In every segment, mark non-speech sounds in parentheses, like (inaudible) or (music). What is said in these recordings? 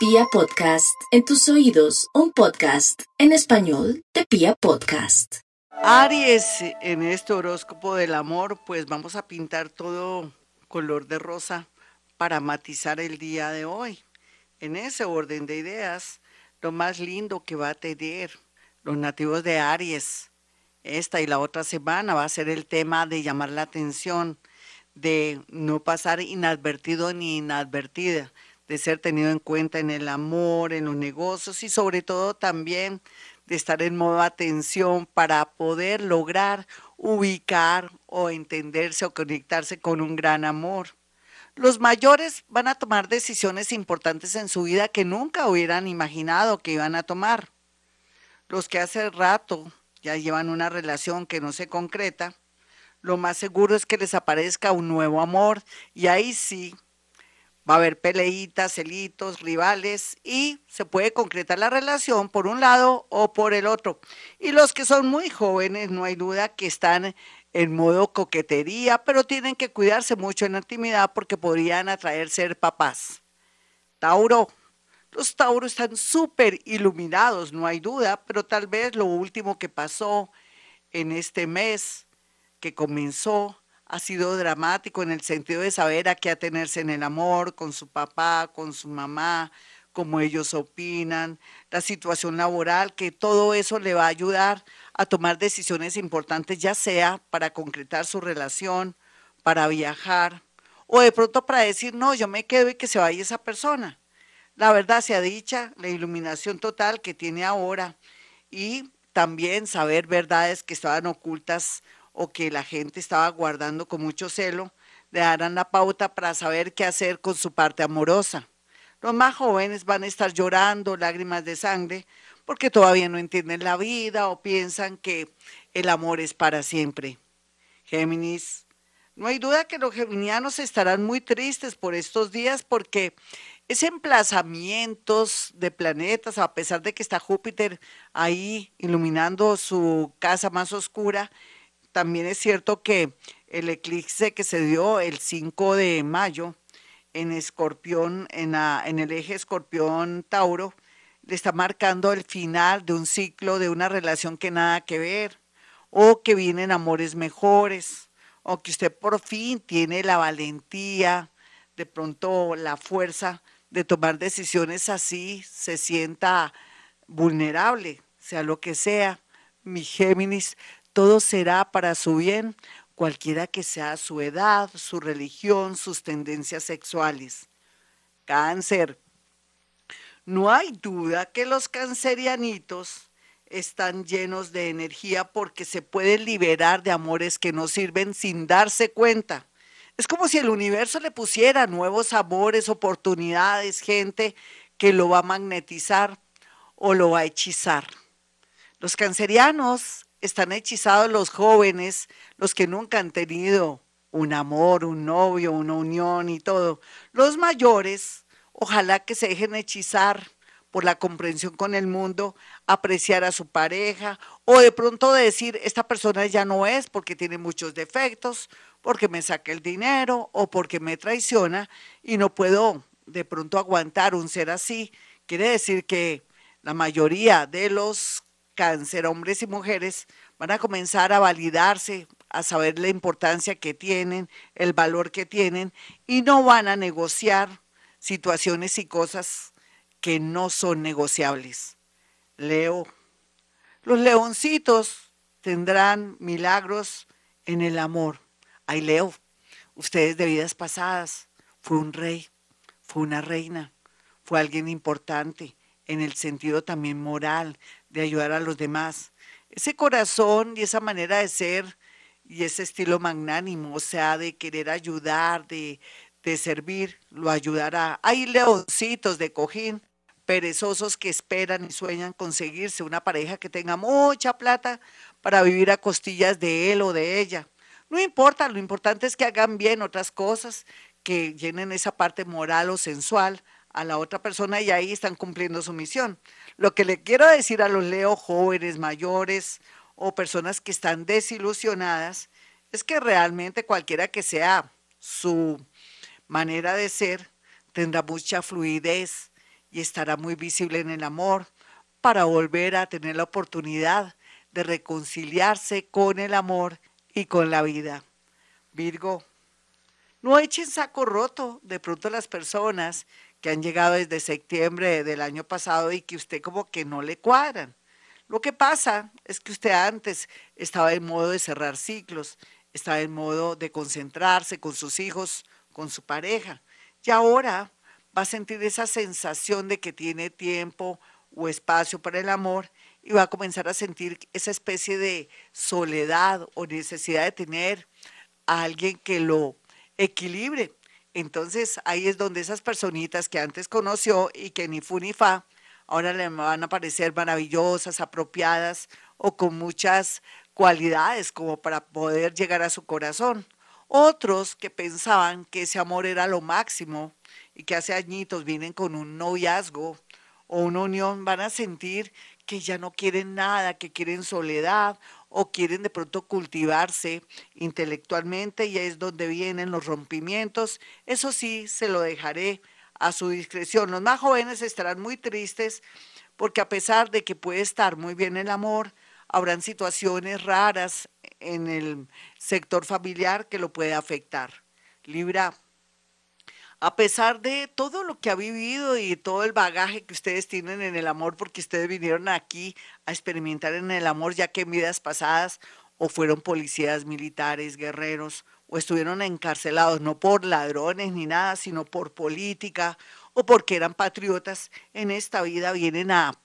Pia Podcast, en tus oídos, un podcast en español de Pia Podcast. Aries, en este horóscopo del amor, pues vamos a pintar todo color de rosa para matizar el día de hoy. En ese orden de ideas, lo más lindo que va a tener los nativos de Aries esta y la otra semana va a ser el tema de llamar la atención, de no pasar inadvertido ni inadvertida, de ser tenido en cuenta en el amor, en los negocios y sobre todo también de estar en modo atención para poder lograr ubicar o entenderse o conectarse con un gran amor. Los mayores van a tomar decisiones importantes en su vida que nunca hubieran imaginado que iban a tomar. Los que hace rato ya llevan una relación que no se concreta, lo más seguro es que les aparezca un nuevo amor y ahí sí Va a haber peleitas, celitos, rivales y se puede concretar la relación por un lado o por el otro. Y los que son muy jóvenes, no hay duda que están en modo coquetería, pero tienen que cuidarse mucho en la intimidad porque podrían atraer ser papás. Tauro. Los Tauros están súper iluminados, no hay duda, pero tal vez lo último que pasó en este mes que comenzó ha sido dramático en el sentido de saber a qué atenerse en el amor, con su papá, con su mamá, cómo ellos opinan, la situación laboral, que todo eso le va a ayudar a tomar decisiones importantes, ya sea para concretar su relación, para viajar, o de pronto para decir, no, yo me quedo y que se vaya esa persona. La verdad sea dicha, la iluminación total que tiene ahora y también saber verdades que estaban ocultas o que la gente estaba guardando con mucho celo, le darán la pauta para saber qué hacer con su parte amorosa. Los más jóvenes van a estar llorando lágrimas de sangre porque todavía no entienden la vida o piensan que el amor es para siempre. Géminis, no hay duda que los geminianos estarán muy tristes por estos días porque ese emplazamientos de planetas, a pesar de que está Júpiter ahí iluminando su casa más oscura, también es cierto que el eclipse que se dio el 5 de mayo en Escorpión, en, el eje Escorpión-Tauro, le está marcando el final de un ciclo, de una relación que nada que ver, o que vienen amores mejores, o que usted por fin tiene la valentía, de pronto la fuerza de tomar decisiones así, se sienta vulnerable, sea lo que sea. Mi Géminis, todo será para su bien, cualquiera que sea su edad, su religión, sus tendencias sexuales. Cáncer. No hay duda que los cancerianitos están llenos de energía porque se pueden liberar de amores que no sirven sin darse cuenta. Es como si el universo le pusiera nuevos amores, oportunidades, gente que lo va a magnetizar o lo va a hechizar. Los cancerianos están hechizados los jóvenes, los que nunca han tenido un amor, un novio, una unión y todo. Los mayores, ojalá que se dejen hechizar por la comprensión con el mundo, apreciar a su pareja o de pronto decir, esta persona ya no es porque tiene muchos defectos, porque me saca el dinero o porque me traiciona y no puedo de pronto aguantar un ser así. Quiere decir que la mayoría de los cáncer, hombres y mujeres, van a comenzar a validarse, a saber la importancia que tienen, el valor que tienen, y no van a negociar situaciones y cosas que no son negociables. Leo. Los leoncitos tendrán milagros en el amor. Ay, Leo, ustedes de vidas pasadas, fue un rey, fue una reina, fue alguien importante en el sentido también moral, de ayudar a los demás. Ese corazón y esa manera de ser y ese estilo magnánimo, o sea, de querer ayudar, de, de servir, lo ayudará. Hay leoncitos de cojín, perezosos que esperan y sueñan conseguirse una pareja que tenga mucha plata para vivir a costillas de él o de ella. No importa, lo importante es que hagan bien otras cosas, que llenen esa parte moral o sensual a la otra persona y ahí están cumpliendo su misión. Lo que le quiero decir a los leo jóvenes, mayores o personas que están desilusionadas es que realmente cualquiera que sea su manera de ser tendrá mucha fluidez y estará muy visible en el amor para volver a tener la oportunidad de reconciliarse con el amor y con la vida. Virgo, no echen saco roto de pronto las personas que han llegado desde septiembre del año pasado y que usted como que no le cuadran. Lo que pasa es que usted antes estaba en modo de cerrar ciclos, estaba en modo de concentrarse con sus hijos, con su pareja. Y ahora va a sentir esa sensación de que tiene tiempo o espacio para el amor y va a comenzar a sentir esa especie de soledad o necesidad de tener a alguien que lo equilibre. Entonces ahí es donde esas personitas que antes conoció y que ni fu ni fa, ahora le van a parecer maravillosas, apropiadas o con muchas cualidades como para poder llegar a su corazón. Otros que pensaban que ese amor era lo máximo y que hace añitos vienen con un noviazgo o una unión, van a sentir que ya no quieren nada, que quieren soledad o quieren de pronto cultivarse intelectualmente y es donde vienen los rompimientos. Eso sí, se lo dejaré a su discreción. Los más jóvenes estarán muy tristes porque a pesar de que puede estar muy bien el amor, habrán situaciones raras en el sector familiar que lo puede afectar. Libra, a pesar de todo lo que ha vivido y todo el bagaje que ustedes tienen en el amor, porque ustedes vinieron aquí a experimentar en el amor, ya que en vidas pasadas o fueron policías militares, guerreros, o estuvieron encarcelados, no por ladrones ni nada, sino por política o porque eran patriotas, en esta vida vienen a,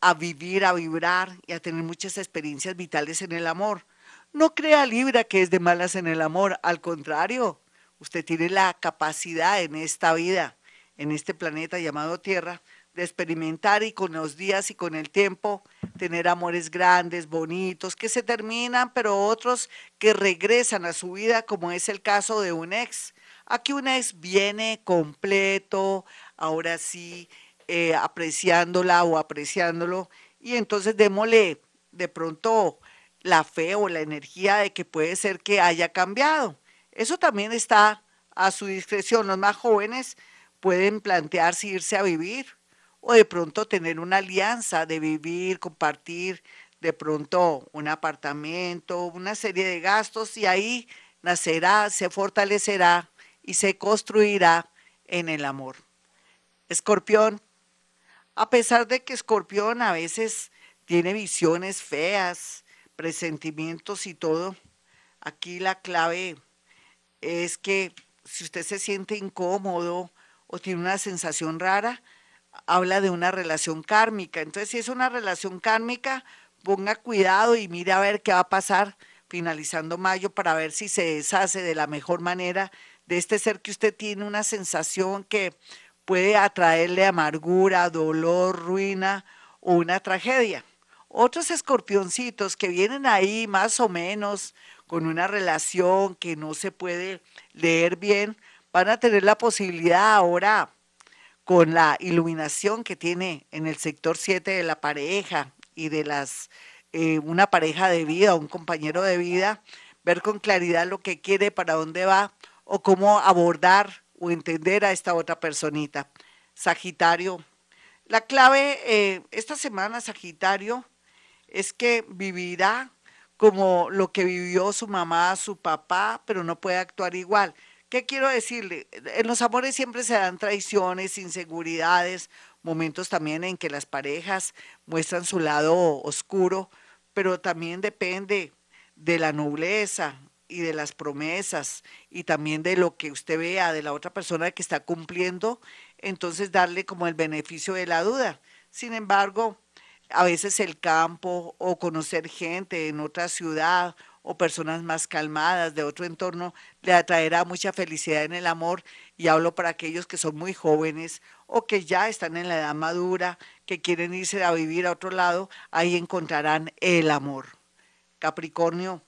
a vivir, a vibrar y a tener muchas experiencias vitales en el amor. No crea Libra que es de malas en el amor, al contrario, Usted tiene la capacidad en esta vida, en este planeta llamado Tierra, de experimentar y con los días y con el tiempo tener amores grandes, bonitos, que se terminan, pero otros que regresan a su vida, como es el caso de un ex. Aquí un ex viene completo, ahora sí, eh, apreciándola o apreciándolo, y entonces démosle de pronto la fe o la energía de que puede ser que haya cambiado. Eso también está a su discreción. Los más jóvenes pueden plantearse irse a vivir o de pronto tener una alianza de vivir, compartir de pronto un apartamento, una serie de gastos y ahí nacerá, se fortalecerá y se construirá en el amor. Escorpión, a pesar de que Escorpión a veces tiene visiones feas, presentimientos y todo, aquí la clave es que si usted se siente incómodo o tiene una sensación rara, habla de una relación kármica. Entonces, si es una relación kármica, ponga cuidado y mire a ver qué va a pasar finalizando mayo para ver si se deshace de la mejor manera de este ser que usted tiene una sensación que puede atraerle amargura, dolor, ruina o una tragedia. Otros escorpioncitos que vienen ahí más o menos con una relación que no se puede leer bien, van a tener la posibilidad ahora con la iluminación que tiene en el sector 7 de la pareja y de las eh, una pareja de vida, un compañero de vida, ver con claridad lo que quiere, para dónde va o cómo abordar o entender a esta otra personita. Sagitario, la clave eh, esta semana, Sagitario, es que vivirá como lo que vivió su mamá, su papá, pero no puede actuar igual. ¿Qué quiero decirle? En los amores siempre se dan traiciones, inseguridades, momentos también en que las parejas muestran su lado oscuro, pero también depende de la nobleza y de las promesas y también de lo que usted vea de la otra persona que está cumpliendo, entonces darle como el beneficio de la duda. Sin embargo, a veces el campo o conocer gente en otra ciudad o personas más calmadas de otro entorno le atraerá mucha felicidad en el amor y hablo para aquellos que son muy jóvenes o que ya están en la edad madura, que quieren irse a vivir a otro lado, ahí encontrarán el amor. Capricornio.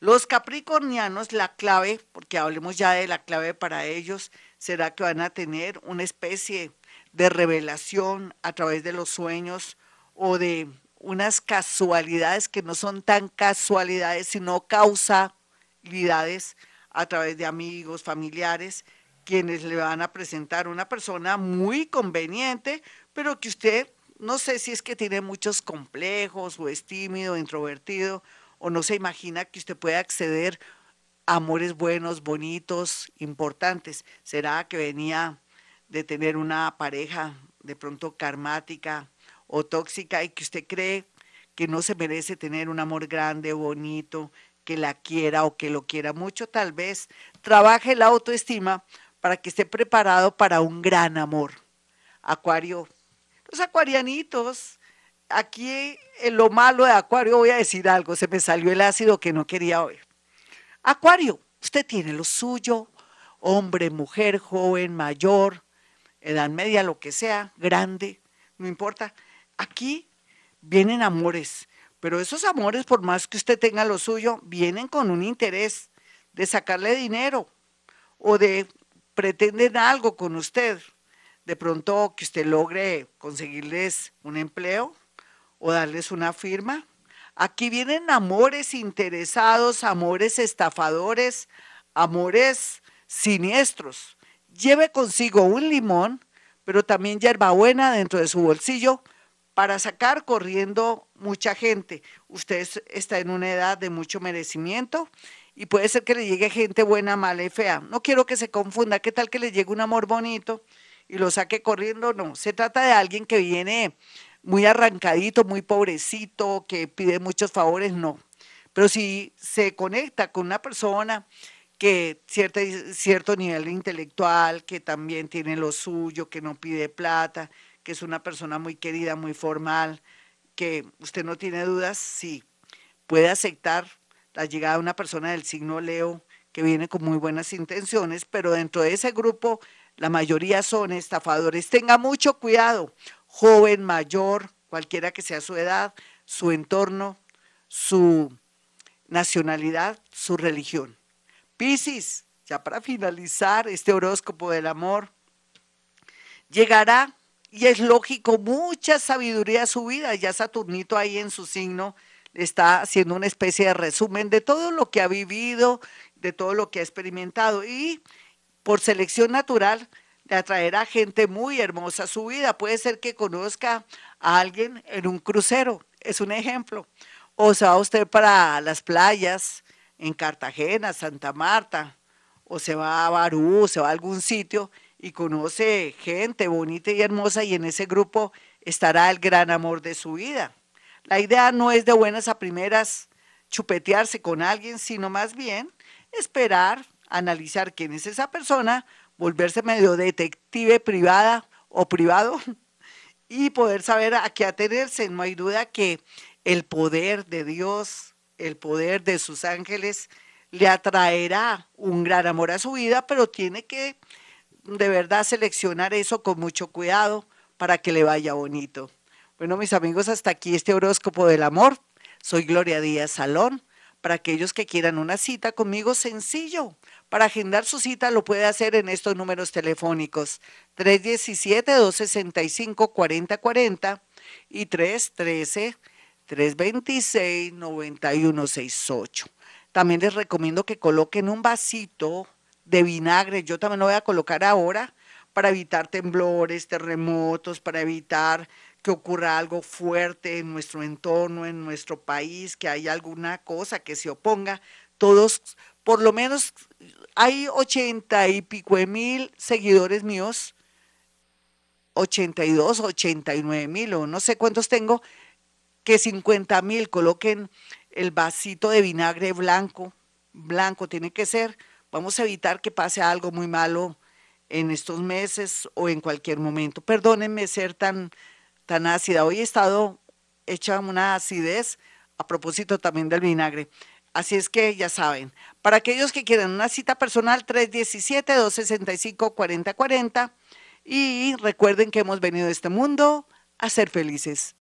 Los capricornianos, la clave, porque hablemos ya de la clave para ellos, será que van a tener una especie de revelación a través de los sueños o de unas casualidades que no son tan casualidades, sino causalidades a través de amigos, familiares, quienes le van a presentar una persona muy conveniente, pero que usted no sé si es que tiene muchos complejos o es tímido, introvertido, o no se imagina que usted puede acceder a amores buenos, bonitos, importantes. ¿Será que venía de tener una pareja de pronto karmática o tóxica y que usted cree que no se merece tener un amor grande, bonito, que la quiera o que lo quiera mucho? Tal vez trabaje la autoestima para que esté preparado para un gran amor. Acuario, los acuarianitos, aquí en lo malo de Acuario voy a decir algo, se me salió el ácido que no quería oír. Acuario, usted tiene lo suyo, hombre, mujer, joven, mayor, edad media, lo que sea, grande, no importa. Aquí vienen amores, pero esos amores, por más que usted tenga lo suyo, vienen con un interés de sacarle dinero o de pretenden algo con usted. De pronto que usted logre conseguirles un empleo o darles una firma. Aquí vienen amores interesados, amores estafadores, amores siniestros. Lleve consigo un limón, pero también hierbabuena dentro de su bolsillo para sacar corriendo mucha gente. Usted está en una edad de mucho merecimiento y puede ser que le llegue gente buena, mala y fea. No quiero que se confunda, ¿qué tal que le llegue un amor bonito y lo saque corriendo? No, se trata de alguien que viene muy arrancadito, muy pobrecito, que pide muchos favores, no. Pero si se conecta con una persona que cierta, cierto nivel intelectual, que también tiene lo suyo, que no pide plata, que es una persona muy querida, muy formal, que usted no tiene dudas, sí, puede aceptar la llegada de una persona del signo Leo que viene con muy buenas intenciones, pero dentro de ese grupo la mayoría son estafadores. Tenga mucho cuidado, joven, mayor, cualquiera que sea su edad, su entorno, su nacionalidad, su religión. Piscis, ya para finalizar este horóscopo del amor, llegará, y es lógico, mucha sabiduría a su vida, ya Saturnito ahí en su signo está haciendo una especie de resumen de todo lo que ha vivido, de todo lo que ha experimentado y por selección natural le atraerá gente muy hermosa su vida. Puede ser que conozca a alguien en un crucero, es un ejemplo. O se va usted para las playas en Cartagena, Santa Marta, o se va a Barú, se va a algún sitio y conoce gente bonita y hermosa y en ese grupo estará el gran amor de su vida. La idea no es de buenas a primeras chupetearse con alguien, sino más bien esperar, analizar quién es esa persona, volverse medio detective privada o privado (laughs) y poder saber a qué atenerse. No hay duda que el poder de Dios, el poder de sus ángeles, le atraerá un gran amor a su vida, pero tiene que de verdad seleccionar eso con mucho cuidado para que le vaya bonito. Bueno, mis amigos, hasta aquí este horóscopo del amor. Soy Gloria Díaz Salón. Para aquellos que quieran una cita conmigo, sencillo. Para agendar su cita lo puede hacer en estos números telefónicos 317-265-4040 y 313-326-9168. También les recomiendo que coloquen un vasito de vinagre. Yo también lo voy a colocar ahora para evitar temblores, terremotos, para evitar que ocurra algo fuerte en nuestro entorno, en nuestro país, que haya alguna cosa que se oponga. Todos, por lo menos, hay ochenta y pico de mil seguidores míos, 82, 89 mil o no sé cuántos tengo, que 50 mil coloquen el vasito de vinagre blanco, blanco tiene que ser. Vamos a evitar que pase algo muy malo en estos meses o en cualquier momento. Perdónenme ser tan tan ácida. Hoy he estado hecha una acidez a propósito también del vinagre. Así es que ya saben, para aquellos que quieran una cita personal, 317-265-4040 y recuerden que hemos venido a este mundo a ser felices.